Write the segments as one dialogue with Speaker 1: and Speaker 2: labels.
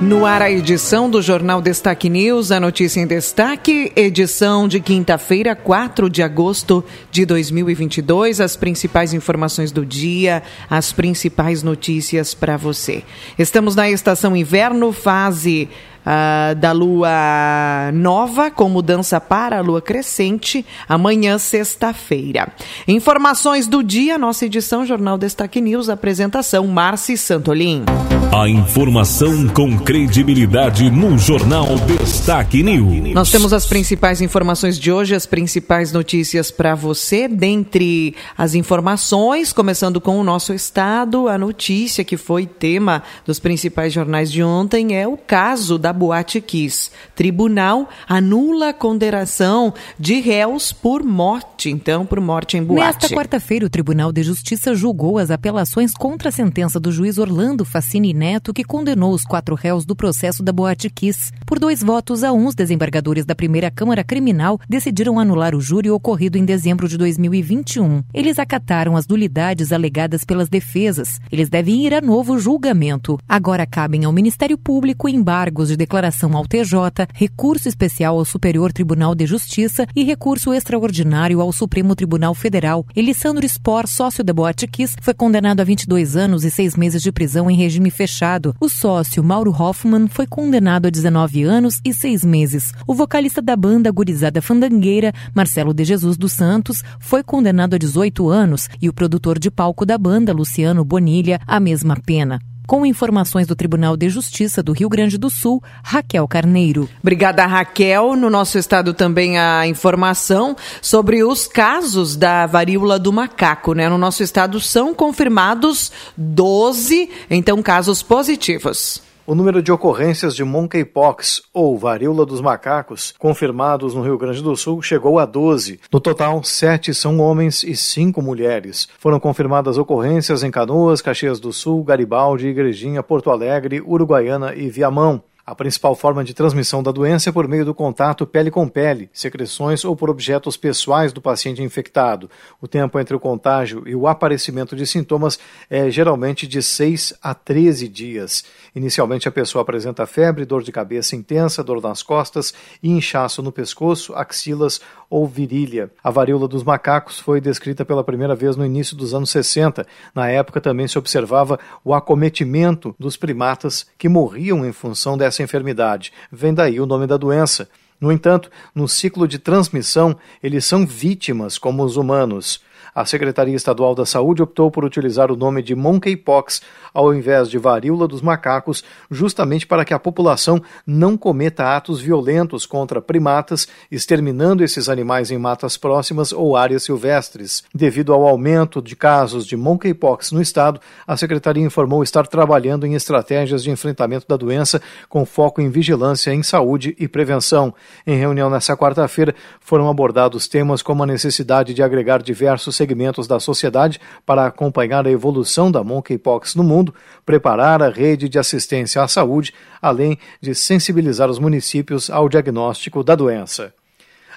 Speaker 1: No ar, a edição do Jornal Destaque News, a notícia em destaque, edição de quinta-feira, 4 de agosto de 2022. As principais informações do dia, as principais notícias para você. Estamos na estação inverno, fase Uh, da lua nova com mudança para a lua crescente amanhã, sexta-feira. Informações do dia, nossa edição Jornal Destaque News, apresentação Marci Santolin.
Speaker 2: A informação com credibilidade no Jornal Destaque News.
Speaker 1: Nós temos as principais informações de hoje, as principais notícias para você. Dentre as informações, começando com o nosso estado, a notícia que foi tema dos principais jornais de ontem é o caso da Boate Kiss. Tribunal anula a condenação de réus por morte, então, por morte em boate.
Speaker 3: Nesta quarta-feira, o Tribunal de Justiça julgou as apelações contra a sentença do juiz Orlando Facini Neto, que condenou os quatro réus do processo da Boate Kiss. Por dois votos a um, os desembargadores da primeira Câmara Criminal decidiram anular o júri ocorrido em dezembro de 2021. Eles acataram as nulidades alegadas pelas defesas. Eles devem ir a novo julgamento. Agora cabem ao Ministério Público embargos de declaração ao TJ, recurso especial ao Superior Tribunal de Justiça e recurso extraordinário ao Supremo Tribunal Federal. Elissandro Spor, sócio da Boate Kiss, foi condenado a 22 anos e seis meses de prisão em regime fechado. O sócio Mauro Hoffman foi condenado a 19 anos e 6 meses. O vocalista da banda Gurizada Fandangueira, Marcelo de Jesus dos Santos, foi condenado a 18 anos e o produtor de palco da banda, Luciano Bonilha, a mesma pena. Com informações do Tribunal de Justiça do Rio Grande do Sul, Raquel Carneiro.
Speaker 1: Obrigada, Raquel. No nosso estado também a informação sobre os casos da varíola do macaco. Né? No nosso estado são confirmados 12, então, casos positivos.
Speaker 4: O número de ocorrências de monkeypox, ou varíola dos macacos, confirmados no Rio Grande do Sul chegou a 12. No total, sete são homens e cinco mulheres. Foram confirmadas ocorrências em Canoas, Caxias do Sul, Garibaldi, Igrejinha, Porto Alegre, Uruguaiana e Viamão. A principal forma de transmissão da doença é por meio do contato pele com pele, secreções ou por objetos pessoais do paciente infectado. O tempo entre o contágio e o aparecimento de sintomas é geralmente de 6 a 13 dias. Inicialmente, a pessoa apresenta febre, dor de cabeça intensa, dor nas costas e inchaço no pescoço, axilas ou virilha. A varíola dos macacos foi descrita pela primeira vez no início dos anos 60. Na época, também se observava o acometimento dos primatas que morriam em função dessa enfermidade. Vem daí o nome da doença. No entanto, no ciclo de transmissão, eles são vítimas como os humanos. A Secretaria Estadual da Saúde optou por utilizar o nome de monkeypox ao invés de varíola dos macacos, justamente para que a população não cometa atos violentos contra primatas, exterminando esses animais em matas próximas ou áreas silvestres. Devido ao aumento de casos de monkeypox no estado, a secretaria informou estar trabalhando em estratégias de enfrentamento da doença com foco em vigilância em saúde e prevenção. Em reunião nesta quarta-feira, foram abordados temas como a necessidade de agregar diversos segmentos da sociedade para acompanhar a evolução da monkeypox no mundo, preparar a rede de assistência à saúde, além de sensibilizar os municípios ao diagnóstico da doença.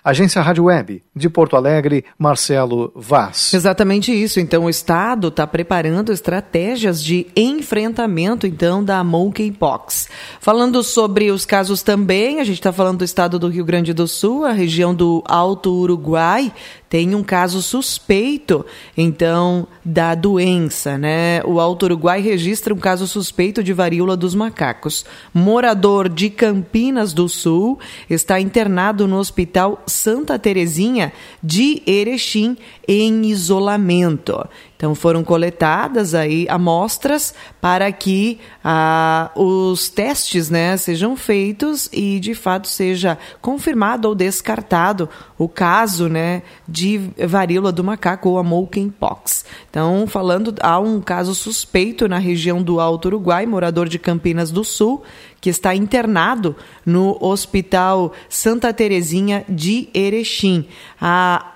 Speaker 4: Agência Rádio Web, de Porto Alegre, Marcelo Vaz.
Speaker 1: Exatamente isso. Então, o Estado está preparando estratégias de enfrentamento, então, da monkeypox. Falando sobre os casos também, a gente está falando do estado do Rio Grande do Sul, a região do Alto Uruguai, tem um caso suspeito, então, da doença, né? O Alto Uruguai registra um caso suspeito de varíola dos macacos. Morador de Campinas do Sul está internado no Hospital Santa Terezinha de Erechim em isolamento. Então foram coletadas aí amostras para que ah, os testes né, sejam feitos e de fato seja confirmado ou descartado o caso né, de varíola do macaco ou a monkeypox. Então, falando, há um caso suspeito na região do Alto Uruguai, morador de Campinas do Sul, que está internado no Hospital Santa Terezinha de Erechim.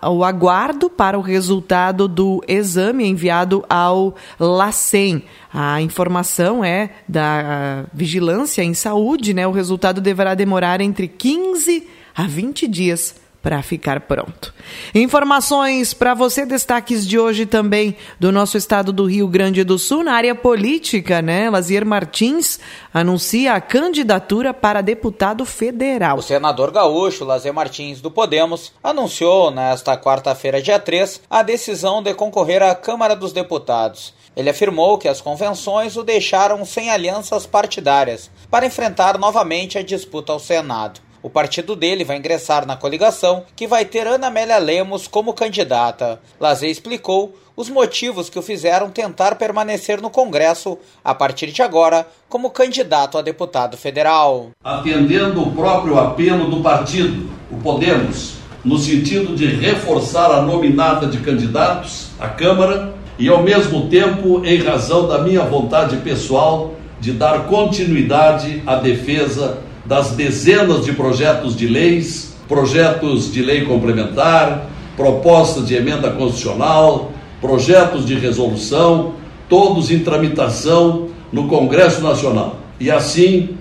Speaker 1: o aguardo para o resultado do exame enviado ao LACEN. A informação é da Vigilância em Saúde, né? O resultado deverá demorar entre 15 a 20 dias para ficar pronto. Informações para você, destaques de hoje também do nosso estado do Rio Grande do Sul, na área política, né? Lazier Martins anuncia a candidatura para deputado federal.
Speaker 5: O senador gaúcho Lazier Martins do Podemos anunciou nesta quarta-feira, dia 3, a decisão de concorrer à Câmara dos Deputados. Ele afirmou que as convenções o deixaram sem alianças partidárias para enfrentar novamente a disputa ao Senado. O partido dele vai ingressar na coligação, que vai ter Ana Amélia Lemos como candidata. Lazer explicou os motivos que o fizeram tentar permanecer no Congresso a partir de agora como candidato a deputado federal.
Speaker 6: Atendendo o próprio apelo do partido, o Podemos, no sentido de reforçar a nominata de candidatos à Câmara e, ao mesmo tempo, em razão da minha vontade pessoal de dar continuidade à defesa das dezenas de projetos de leis, projetos de lei complementar, propostas de emenda constitucional, projetos de resolução, todos em tramitação no Congresso Nacional. E assim,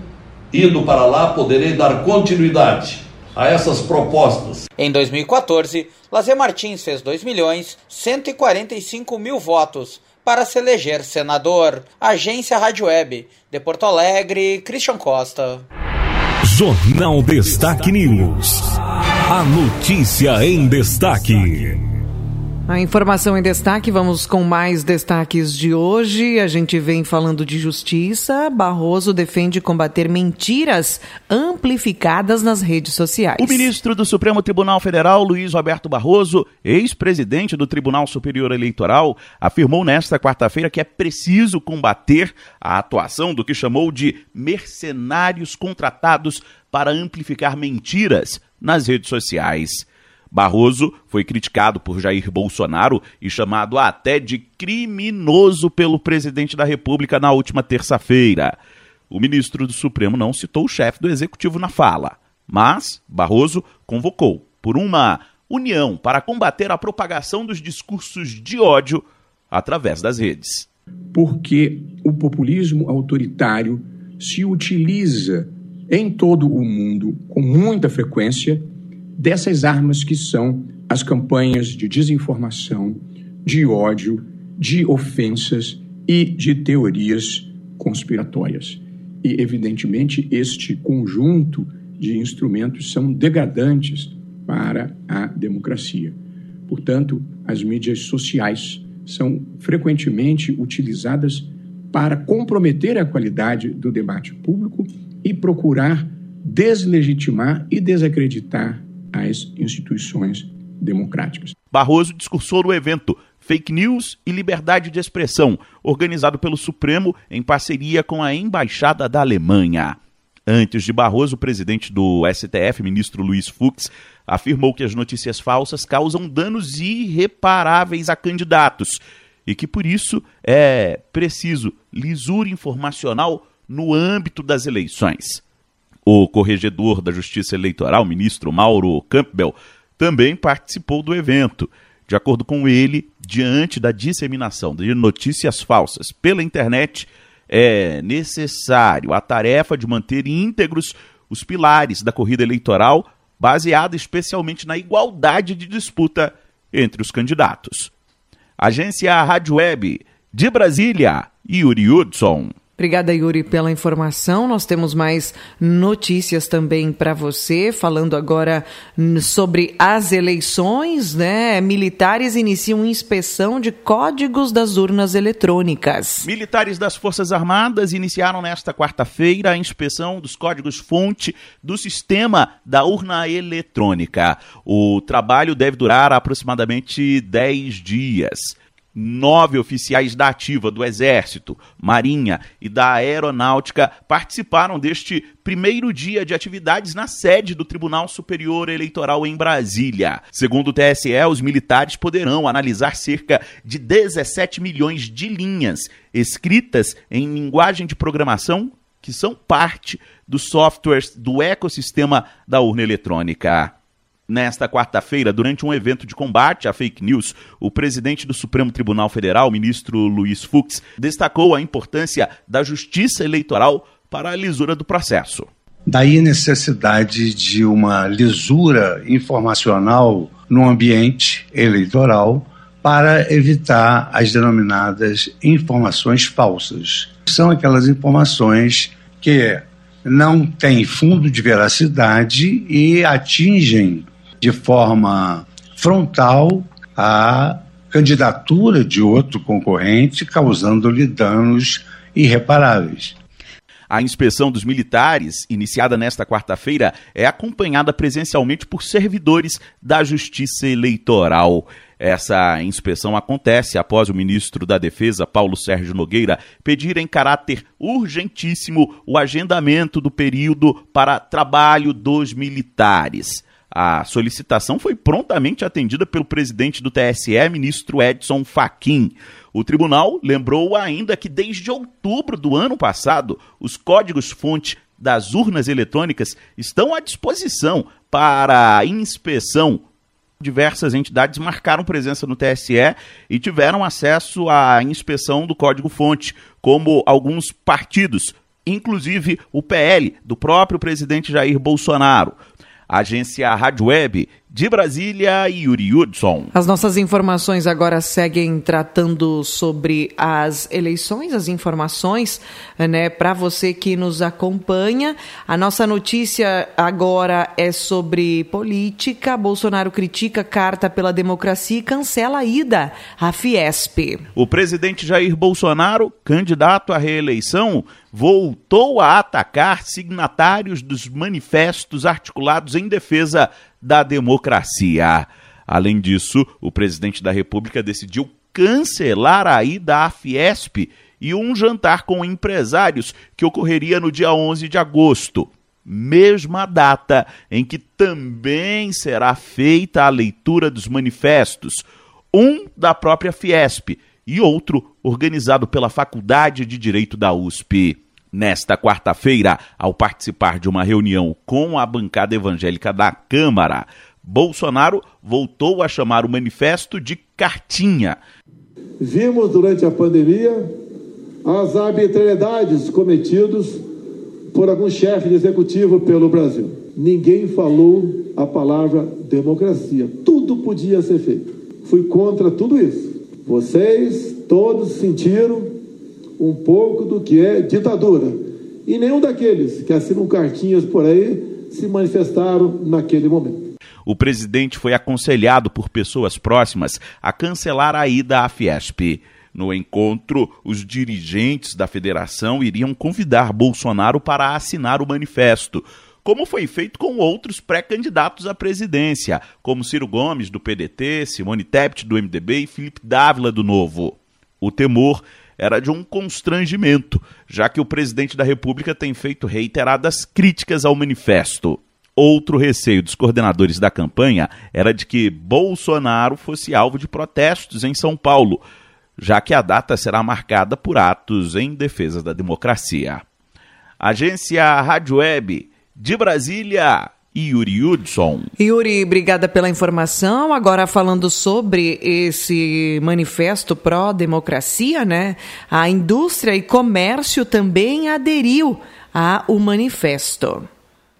Speaker 6: indo para lá, poderei dar continuidade a essas propostas.
Speaker 5: Em 2014, Lazer Martins fez 2 milhões 145 mil votos para se eleger senador. Agência Rádio Web, de Porto Alegre, Christian Costa.
Speaker 2: Jornal Destaque News. A notícia em destaque.
Speaker 1: A informação em destaque, vamos com mais destaques de hoje. A gente vem falando de justiça. Barroso defende combater mentiras amplificadas nas redes sociais.
Speaker 7: O ministro do Supremo Tribunal Federal, Luiz Roberto Barroso, ex-presidente do Tribunal Superior Eleitoral, afirmou nesta quarta-feira que é preciso combater a atuação do que chamou de mercenários contratados para amplificar mentiras nas redes sociais. Barroso foi criticado por Jair Bolsonaro e chamado até de criminoso pelo presidente da República na última terça-feira. O ministro do Supremo não citou o chefe do executivo na fala, mas Barroso convocou por uma união para combater a propagação dos discursos de ódio através das redes.
Speaker 8: Porque o populismo autoritário se utiliza em todo o mundo com muita frequência dessas armas que são as campanhas de desinformação, de ódio, de ofensas e de teorias conspiratórias. E, evidentemente, este conjunto de instrumentos são degradantes para a democracia. Portanto, as mídias sociais são frequentemente utilizadas para comprometer a qualidade do debate público e procurar deslegitimar e desacreditar às instituições democráticas.
Speaker 7: Barroso discursou no evento Fake News e Liberdade de Expressão, organizado pelo Supremo em parceria com a Embaixada da Alemanha. Antes de Barroso, o presidente do STF, ministro Luiz Fux, afirmou que as notícias falsas causam danos irreparáveis a candidatos e que por isso é preciso lisura informacional no âmbito das eleições. O corregedor da Justiça Eleitoral, ministro Mauro Campbell, também participou do evento. De acordo com ele, diante da disseminação de notícias falsas pela internet, é necessário a tarefa de manter íntegros os pilares da corrida eleitoral, baseada especialmente na igualdade de disputa entre os candidatos. Agência Rádio Web de Brasília, Yuri Hudson.
Speaker 1: Obrigada, Yuri, pela informação. Nós temos mais notícias também para você, falando agora sobre as eleições, né? Militares iniciam inspeção de códigos das urnas eletrônicas.
Speaker 7: Militares das Forças Armadas iniciaram nesta quarta-feira a inspeção dos códigos-fonte do sistema da urna eletrônica. O trabalho deve durar aproximadamente 10 dias. Nove oficiais da Ativa, do Exército, Marinha e da Aeronáutica participaram deste primeiro dia de atividades na sede do Tribunal Superior Eleitoral em Brasília. Segundo o TSE, os militares poderão analisar cerca de 17 milhões de linhas escritas em linguagem de programação que são parte dos softwares do ecossistema da urna eletrônica. Nesta quarta-feira, durante um evento de combate à fake news, o presidente do Supremo Tribunal Federal, ministro Luiz Fux, destacou a importância da justiça eleitoral para a lisura do processo.
Speaker 9: Daí a necessidade de uma lisura informacional no ambiente eleitoral para evitar as denominadas informações falsas. São aquelas informações que não têm fundo de veracidade e atingem de forma frontal a candidatura de outro concorrente, causando-lhe danos irreparáveis.
Speaker 7: A inspeção dos militares, iniciada nesta quarta-feira, é acompanhada presencialmente por servidores da Justiça Eleitoral. Essa inspeção acontece após o ministro da Defesa, Paulo Sérgio Nogueira, pedir em caráter urgentíssimo o agendamento do período para trabalho dos militares. A solicitação foi prontamente atendida pelo presidente do TSE, ministro Edson Fachin. O tribunal lembrou ainda que desde outubro do ano passado, os códigos-fonte das urnas eletrônicas estão à disposição para inspeção. Diversas entidades marcaram presença no TSE e tiveram acesso à inspeção do código-fonte, como alguns partidos, inclusive o PL do próprio presidente Jair Bolsonaro. Agência Rádio Web de Brasília, Yuri Hudson.
Speaker 1: As nossas informações agora seguem tratando sobre as eleições, as informações, né, para você que nos acompanha. A nossa notícia agora é sobre política. Bolsonaro critica carta pela democracia e cancela a ida à Fiesp.
Speaker 7: O presidente Jair Bolsonaro, candidato à reeleição, voltou a atacar signatários dos manifestos articulados em defesa da democracia. Além disso, o presidente da República decidiu cancelar a ida à Fiesp e um jantar com empresários que ocorreria no dia 11 de agosto, mesma data em que também será feita a leitura dos manifestos, um da própria Fiesp e outro organizado pela Faculdade de Direito da USP. Nesta quarta-feira, ao participar de uma reunião com a bancada evangélica da Câmara, Bolsonaro voltou a chamar o manifesto de cartinha.
Speaker 10: Vimos durante a pandemia as arbitrariedades cometidas por alguns chefes de executivo pelo Brasil. Ninguém falou a palavra democracia. Tudo podia ser feito. Fui contra tudo isso. Vocês todos sentiram um pouco do que é ditadura. E nenhum daqueles que assinam cartinhas por aí se manifestaram naquele momento.
Speaker 7: O presidente foi aconselhado por pessoas próximas a cancelar a ida à Fiesp. No encontro, os dirigentes da federação iriam convidar Bolsonaro para assinar o manifesto, como foi feito com outros pré-candidatos à presidência, como Ciro Gomes, do PDT, Simone Tebet, do MDB e Felipe Dávila, do Novo. O temor era de um constrangimento, já que o presidente da República tem feito reiteradas críticas ao manifesto. Outro receio dos coordenadores da campanha era de que Bolsonaro fosse alvo de protestos em São Paulo, já que a data será marcada por atos em defesa da democracia. Agência Rádio Web de Brasília. Yuri Hudson.
Speaker 1: Yuri, obrigada pela informação. Agora falando sobre esse manifesto pró-democracia, né? A indústria e comércio também aderiu ao manifesto.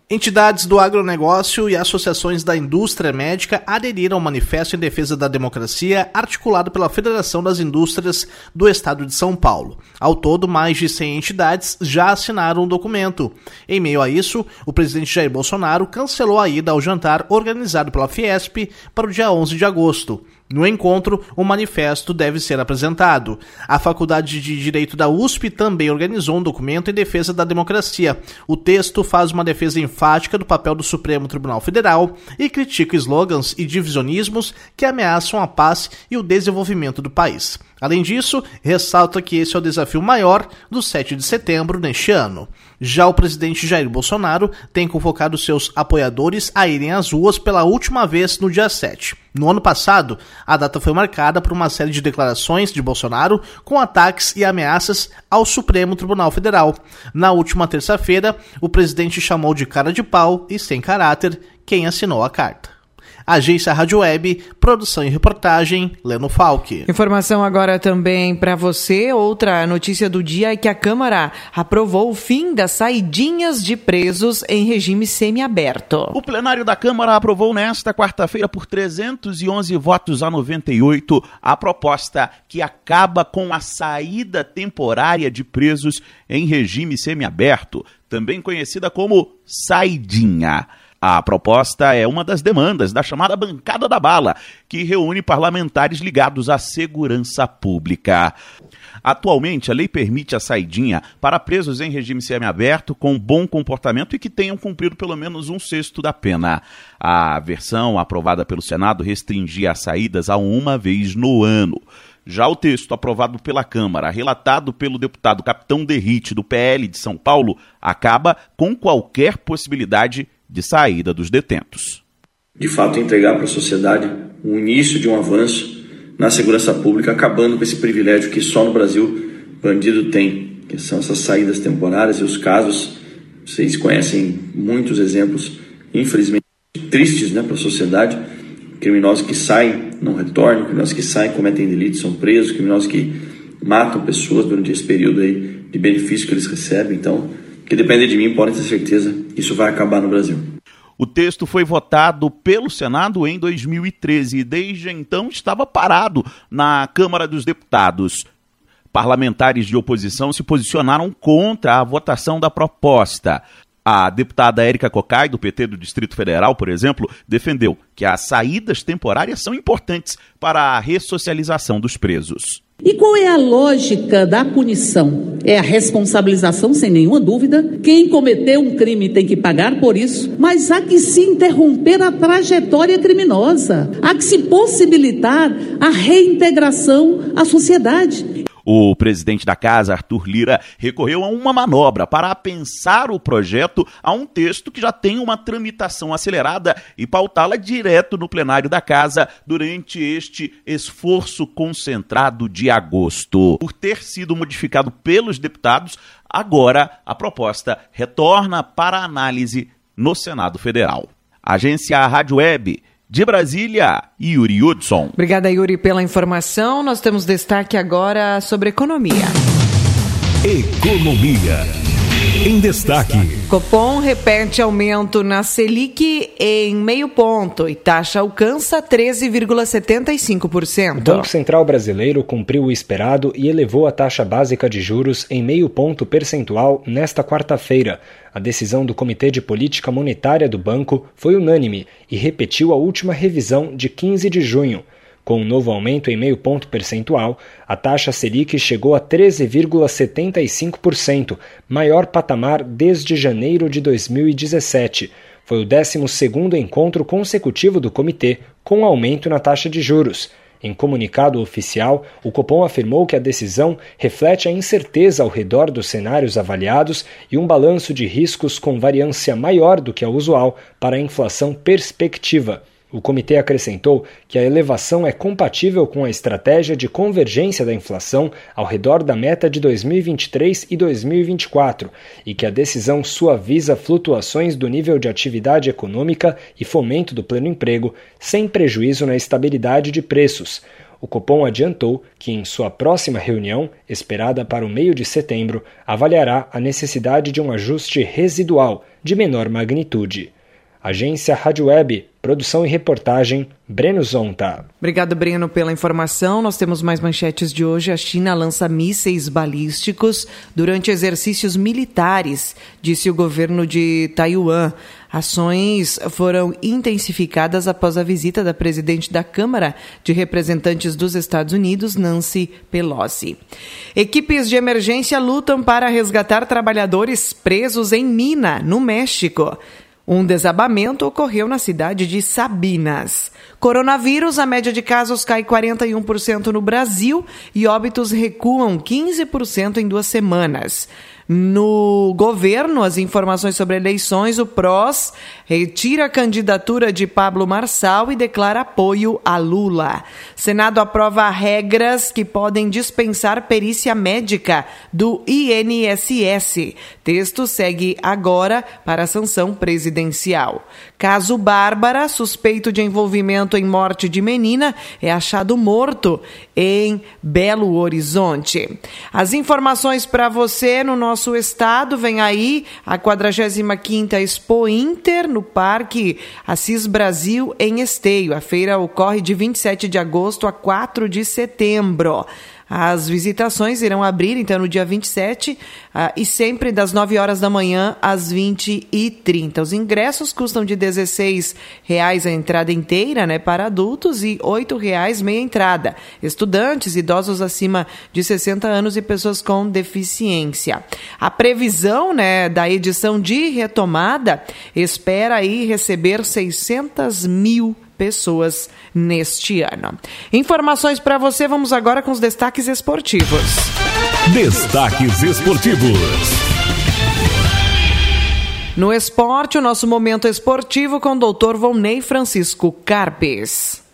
Speaker 11: Entidades do agronegócio e associações da indústria médica aderiram ao manifesto em defesa da democracia articulado pela Federação das Indústrias do Estado de São Paulo. Ao todo, mais de 100 entidades já assinaram o documento. Em meio a isso, o presidente Jair Bolsonaro cancelou a ida ao jantar organizado pela Fiesp para o dia 11 de agosto. No encontro, o manifesto deve ser apresentado. A Faculdade de Direito da USP também organizou um documento em defesa da democracia. O texto faz uma defesa enfática do papel do Supremo Tribunal Federal e critica slogans e divisionismos que ameaçam a paz e o desenvolvimento do país. Além disso, ressalta que esse é o desafio maior do 7 de setembro neste ano. Já o presidente Jair Bolsonaro tem convocado seus apoiadores a irem às ruas pela última vez no dia 7. No ano passado, a data foi marcada por uma série de declarações de Bolsonaro com ataques e ameaças ao Supremo Tribunal Federal. Na última terça-feira, o presidente chamou de cara de pau e sem caráter quem assinou a carta. Agência Rádio Web, produção e reportagem, Leno Falck.
Speaker 1: Informação agora também para você. Outra notícia do dia é que a Câmara aprovou o fim das saidinhas de presos em regime semiaberto.
Speaker 7: O plenário da Câmara aprovou nesta quarta-feira por 311 votos a 98 a proposta que acaba com a saída temporária de presos em regime semiaberto, também conhecida como saidinha. A proposta é uma das demandas da chamada Bancada da Bala, que reúne parlamentares ligados à segurança pública. Atualmente, a lei permite a saidinha para presos em regime semiaberto com bom comportamento e que tenham cumprido pelo menos um sexto da pena. A versão aprovada pelo Senado restringia as saídas a uma vez no ano. Já o texto aprovado pela Câmara, relatado pelo deputado Capitão Derrite, do PL de São Paulo, acaba com qualquer possibilidade de saída dos detentos.
Speaker 12: De fato, entregar para a sociedade o início de um avanço na segurança pública, acabando com esse privilégio que só no Brasil bandido tem, que são essas saídas temporárias e os casos, vocês conhecem muitos exemplos, infelizmente tristes né, para a sociedade, criminosos que saem, não retornam, criminosos que saem, cometem delitos, são presos, criminosos que matam pessoas durante esse período aí de benefício que eles recebem, então que depende de mim, podem ter certeza, isso vai acabar no Brasil.
Speaker 7: O texto foi votado pelo Senado em 2013 e desde então estava parado na Câmara dos Deputados. Parlamentares de oposição se posicionaram contra a votação da proposta. A deputada Érica Cocai, do PT do Distrito Federal, por exemplo, defendeu que as saídas temporárias são importantes para a ressocialização dos presos.
Speaker 13: E qual é a lógica da punição? É a responsabilização, sem nenhuma dúvida. Quem cometeu um crime tem que pagar por isso, mas há que se interromper a trajetória criminosa, há que se possibilitar a reintegração à sociedade.
Speaker 7: O presidente da casa, Arthur Lira, recorreu a uma manobra para pensar o projeto a um texto que já tem uma tramitação acelerada e pautá-la direto no plenário da casa durante este esforço concentrado de agosto. Por ter sido modificado pelos deputados, agora a proposta retorna para análise no Senado Federal. Agência Rádio Web de Brasília, Yuri Hudson.
Speaker 1: Obrigada, Yuri, pela informação. Nós temos destaque agora sobre economia.
Speaker 2: Economia. Em destaque.
Speaker 1: Copom repete aumento na Selic em meio ponto e taxa alcança 13,75%.
Speaker 14: O Banco Central Brasileiro cumpriu o esperado e elevou a taxa básica de juros em meio ponto percentual nesta quarta-feira. A decisão do Comitê de Política Monetária do banco foi unânime e repetiu a última revisão de 15 de junho. Com um novo aumento em meio ponto percentual, a taxa Selic chegou a 13,75%, maior patamar desde janeiro de 2017. Foi o 12º encontro consecutivo do comitê com aumento na taxa de juros. Em comunicado oficial, o Copom afirmou que a decisão reflete a incerteza ao redor dos cenários avaliados e um balanço de riscos com variância maior do que a usual para a inflação perspectiva. O comitê acrescentou que a elevação é compatível com a estratégia de convergência da inflação ao redor da meta de 2023 e 2024 e que a decisão suaviza flutuações do nível de atividade econômica e fomento do pleno emprego, sem prejuízo na estabilidade de preços. O Copom adiantou que, em sua próxima reunião, esperada para o meio de setembro, avaliará a necessidade de um ajuste residual de menor magnitude. Agência Rádio Web, produção e reportagem, Breno Zonta.
Speaker 1: Obrigado, Breno, pela informação. Nós temos mais manchetes de hoje. A China lança mísseis balísticos durante exercícios militares, disse o governo de Taiwan. Ações foram intensificadas após a visita da presidente da Câmara de Representantes dos Estados Unidos, Nancy Pelosi. Equipes de emergência lutam para resgatar trabalhadores presos em mina, no México. Um desabamento ocorreu na cidade de Sabinas. Coronavírus, a média de casos cai 41% no Brasil e óbitos recuam 15% em duas semanas. No governo, as informações sobre eleições, o PROS retira a candidatura de Pablo Marçal e declara apoio a Lula. Senado aprova regras que podem dispensar perícia médica do INSS. Texto segue agora para a sanção presidencial. Caso Bárbara, suspeito de envolvimento em morte de menina, é achado morto em Belo Horizonte. As informações para você no nosso estado vem aí a 45ª Expo Inter no Parque Assis Brasil em Esteio. A feira ocorre de 27 de agosto a 4 de setembro. As visitações irão abrir, então, no dia 27 uh, e sempre das 9 horas da manhã às 20 e 30 Os ingressos custam de R$ reais a entrada inteira né, para adultos e R$ reais meia entrada. Estudantes, idosos acima de 60 anos e pessoas com deficiência. A previsão né, da edição de retomada espera aí receber 600 mil pessoas neste ano. Informações para você, vamos agora com os destaques esportivos.
Speaker 2: Destaques esportivos.
Speaker 1: No esporte, o nosso momento esportivo com o doutor Volney Francisco Carpes.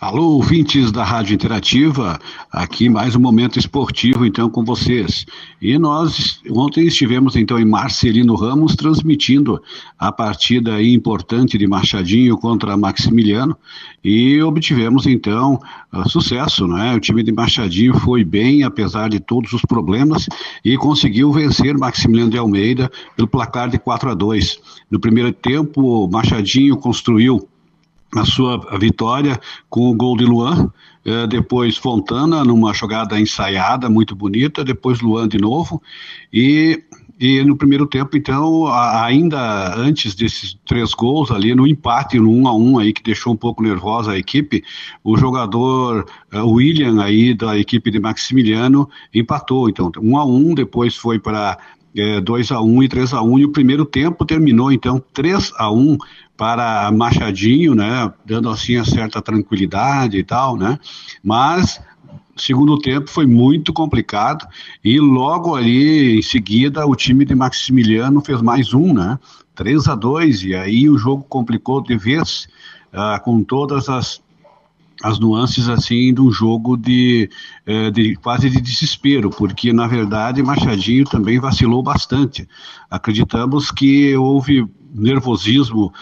Speaker 15: Alô, ouvintes da Rádio Interativa, aqui mais um momento esportivo então com vocês. E nós ontem estivemos então em Marcelino Ramos transmitindo a partida importante de Machadinho contra Maximiliano e obtivemos então uh, sucesso, né? O time de Machadinho foi bem apesar de todos os problemas e conseguiu vencer Maximiliano de Almeida pelo placar de 4 a 2. No primeiro tempo, Machadinho construiu a sua vitória com o gol de Luan, é, depois Fontana numa jogada ensaiada muito bonita, depois Luan de novo e e no primeiro tempo, então, ainda antes desses três gols ali, no empate, no 1 a 1 aí, que deixou um pouco nervosa a equipe, o jogador uh, William aí da equipe de Maximiliano empatou. Então, 1 a 1 depois foi para é, 2 a 1 e 3 a 1 e o primeiro tempo terminou então 3 a 1 para Machadinho, né, dando assim a certa tranquilidade e tal, né? Mas segundo tempo foi muito complicado e logo ali em seguida o time de Maximiliano fez mais um, né? 3 a 2 e aí o jogo complicou de vez uh, com todas as as nuances assim do jogo de, eh, de, quase de desespero, porque na verdade Machadinho também vacilou bastante. Acreditamos que houve nervosismo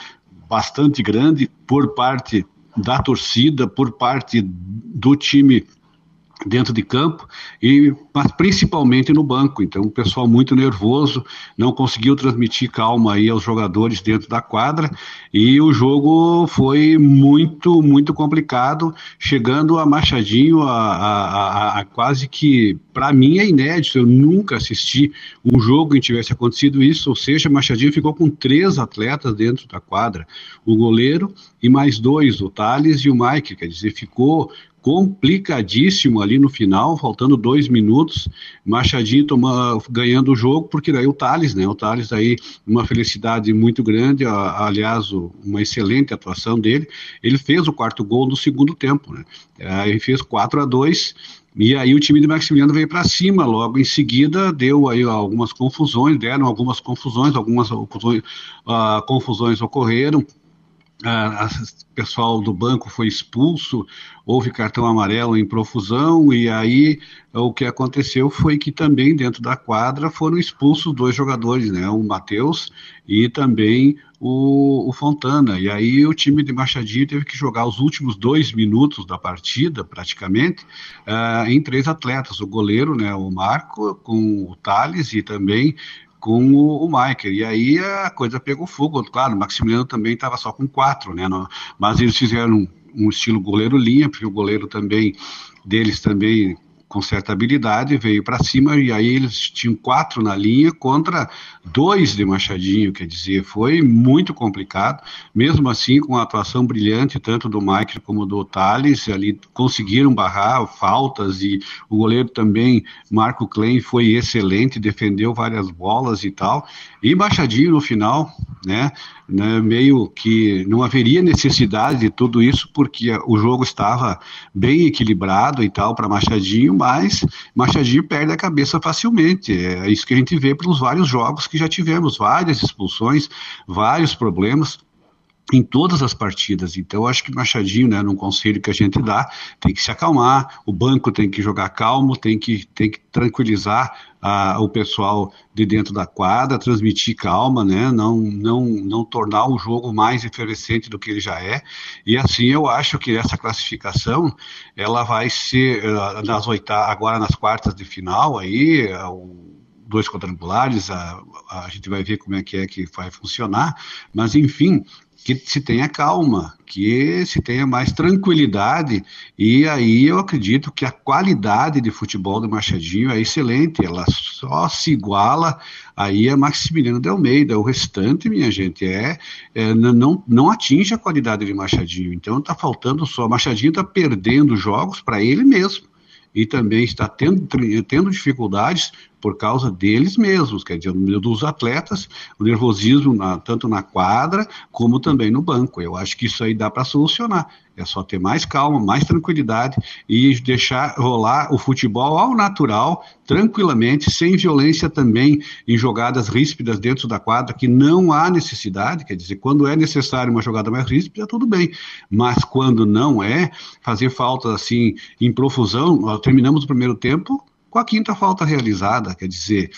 Speaker 15: bastante grande por parte da torcida, por parte do time dentro de campo e mas principalmente no banco. Então, o pessoal muito nervoso, não conseguiu transmitir calma aí aos jogadores dentro da quadra e o jogo foi muito muito complicado, chegando a Machadinho a, a, a, a quase que para mim é inédito. Eu nunca assisti um jogo em que tivesse acontecido isso, ou seja, Machadinho ficou com três atletas dentro da quadra, o goleiro e mais dois, o Thales e o Mike, quer dizer, ficou complicadíssimo ali no final, faltando dois minutos, Machadinho toma, ganhando o jogo, porque daí o Thales, né? O Thales aí, uma felicidade muito grande, aliás, uma excelente atuação dele. Ele fez o quarto gol no segundo tempo, né? Aí fez 4 a 2 e aí o time de Maximiliano veio para cima, logo em seguida deu aí algumas confusões, deram algumas confusões, algumas uh, confusões ocorreram, o pessoal do banco foi expulso, houve cartão amarelo em profusão, e aí o que aconteceu foi que também dentro da quadra foram expulsos dois jogadores, né? O Matheus e também o, o, Fontana. E aí o time de Machadinho teve que jogar os últimos dois minutos da partida, praticamente, uh, em três atletas: o goleiro, né, o Marco, com o Thales e também com o, o Michael. E aí a coisa pegou fogo. Claro, o Maximiliano também estava só com quatro, né? mas eles fizeram um, um estilo goleiro-linha, porque o goleiro também deles também com certa habilidade, veio para cima e aí eles tinham quatro na linha contra dois de Machadinho, quer dizer, foi muito complicado. Mesmo assim, com a atuação brilhante, tanto do Mike como do Thales, ali conseguiram barrar faltas e o goleiro também, Marco Klein, foi excelente, defendeu várias bolas e tal. E Machadinho no final, né? né, meio que não haveria necessidade de tudo isso, porque o jogo estava bem equilibrado e tal para Machadinho, mas Machadinho perde a cabeça facilmente. É isso que a gente vê pelos vários jogos que já tivemos, várias expulsões, vários problemas em todas as partidas. Então, acho que Machadinho, né, num conselho que a gente dá, tem que se acalmar, o banco tem que jogar calmo, tem que, tem que tranquilizar ah, o pessoal de dentro da quadra, transmitir calma, né, não, não, não tornar o jogo mais efervescente do que ele já é. E assim, eu acho que essa classificação, ela vai ser uh, nas oitavas, agora nas quartas de final, aí, uh, dois quadrangulares, a, a gente vai ver como é que é que vai funcionar, mas enfim, que se tenha calma, que se tenha mais tranquilidade, e aí eu acredito que a qualidade de futebol do Machadinho é excelente, ela só se iguala aí a Maximiliano de Almeida, o restante, minha gente, é, é não, não atinge a qualidade de Machadinho, então está faltando só, Machadinho está perdendo jogos para ele mesmo, e também está tendo, tendo dificuldades por causa deles mesmos, quer dizer, dos atletas, o nervosismo na, tanto na quadra como também no banco. Eu acho que isso aí dá para solucionar. É só ter mais calma, mais tranquilidade e deixar rolar o futebol ao natural, tranquilamente, sem violência também em jogadas ríspidas dentro da quadra, que não há necessidade, quer dizer, quando é necessário uma jogada mais ríspida, tudo bem, mas quando não é, fazer faltas assim em profusão, terminamos o primeiro tempo, com a quinta falta realizada, quer dizer,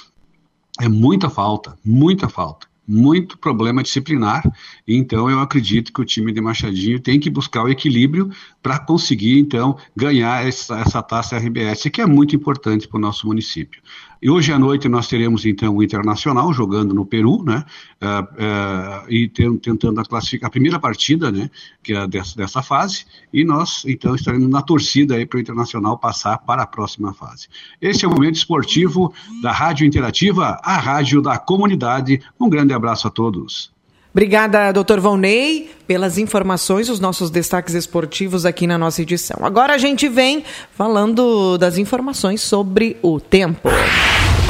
Speaker 15: é muita falta, muita falta, muito problema disciplinar. Então, eu acredito que o time de Machadinho tem que buscar o equilíbrio para conseguir, então, ganhar essa, essa taça RBS, que é muito importante para o nosso município. E hoje à noite nós teremos então o Internacional jogando no Peru, né? Uh, uh, e tentando a classificar a primeira partida, né? Que é dessa, dessa fase. E nós então estaremos na torcida aí para o Internacional passar para a próxima fase. Esse é o momento esportivo da Rádio Interativa, a rádio da comunidade. Um grande abraço a todos.
Speaker 1: Obrigada, doutor Valnei, pelas informações, os nossos destaques esportivos aqui na nossa edição. Agora a gente vem falando das informações sobre o tempo.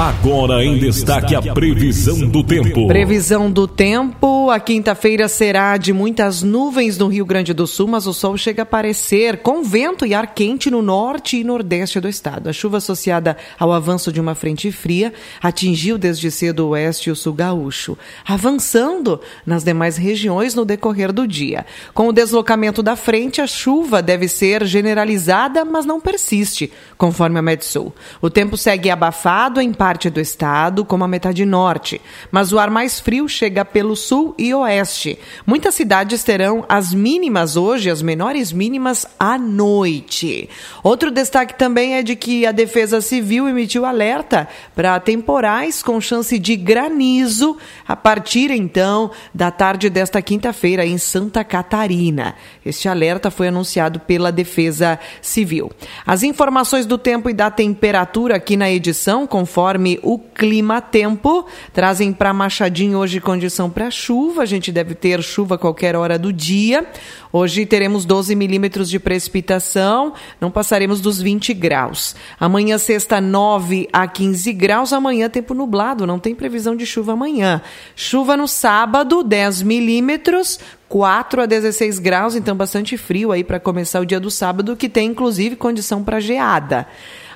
Speaker 2: Agora em destaque a previsão do tempo.
Speaker 1: Previsão do tempo. A quinta-feira será de muitas nuvens no Rio Grande do Sul, mas o sol chega a aparecer com vento e ar quente no norte e nordeste do estado. A chuva associada ao avanço de uma frente fria atingiu desde cedo o oeste e o sul gaúcho, avançando nas demais regiões no decorrer do dia. Com o deslocamento da frente, a chuva deve ser generalizada, mas não persiste, conforme a Metsul. O tempo segue abafado em parte do estado, como a metade norte, mas o ar mais frio chega pelo sul e oeste. Muitas cidades terão as mínimas hoje, as menores mínimas à noite. Outro destaque também é de que a Defesa Civil emitiu alerta para temporais com chance de granizo a partir então da tarde desta quinta-feira em Santa Catarina. Este alerta foi anunciado pela Defesa Civil. As informações do tempo e da temperatura aqui na edição, conforme o clima-tempo. Trazem para Machadinho hoje condição para chuva. A gente deve ter chuva a qualquer hora do dia. Hoje teremos 12 milímetros de precipitação, não passaremos dos 20 graus. Amanhã, sexta, 9 a 15 graus. Amanhã, tempo nublado, não tem previsão de chuva amanhã. Chuva no sábado, 10 milímetros, 4 a 16 graus, então bastante frio aí para começar o dia do sábado, que tem inclusive condição para geada.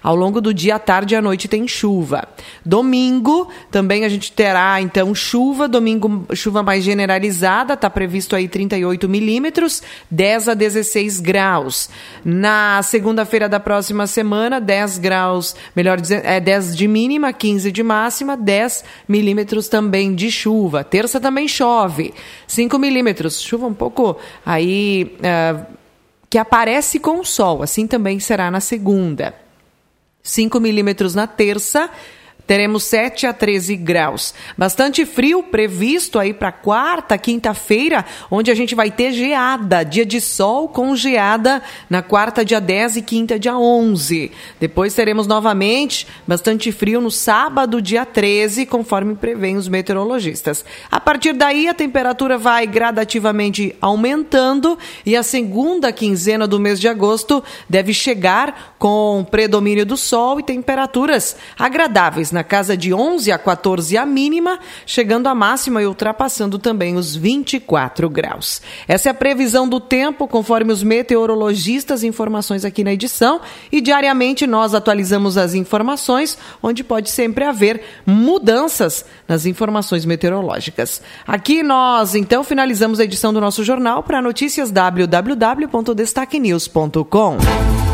Speaker 1: Ao longo do dia, à tarde e à noite tem chuva. Domingo também a gente terá então chuva, domingo chuva mais generalizada, está previsto aí 38 milímetros, 10 a 16 graus. Na segunda-feira da próxima semana, 10 graus, melhor é 10 de mínima, 15 de máxima, 10 milímetros também de chuva. Terça também chove, 5 milímetros, chuva um pouco aí. Uh, que aparece com o sol, assim também será na segunda. 5 milímetros na terça, teremos 7 a 13 graus. Bastante frio previsto aí para quarta, quinta-feira, onde a gente vai ter geada, dia de sol com geada na quarta, dia 10 e quinta, dia 11. Depois teremos novamente bastante frio no sábado, dia 13, conforme prevêem os meteorologistas. A partir daí, a temperatura vai gradativamente aumentando e a segunda quinzena do mês de agosto deve chegar com predomínio do sol e temperaturas agradáveis na casa de 11 a 14 a mínima, chegando à máxima e ultrapassando também os 24 graus. Essa é a previsão do tempo, conforme os meteorologistas, informações aqui na edição, e diariamente nós atualizamos as informações, onde pode sempre haver mudanças nas informações meteorológicas. Aqui nós, então, finalizamos a edição do nosso jornal para notícias www.destaquenews.com.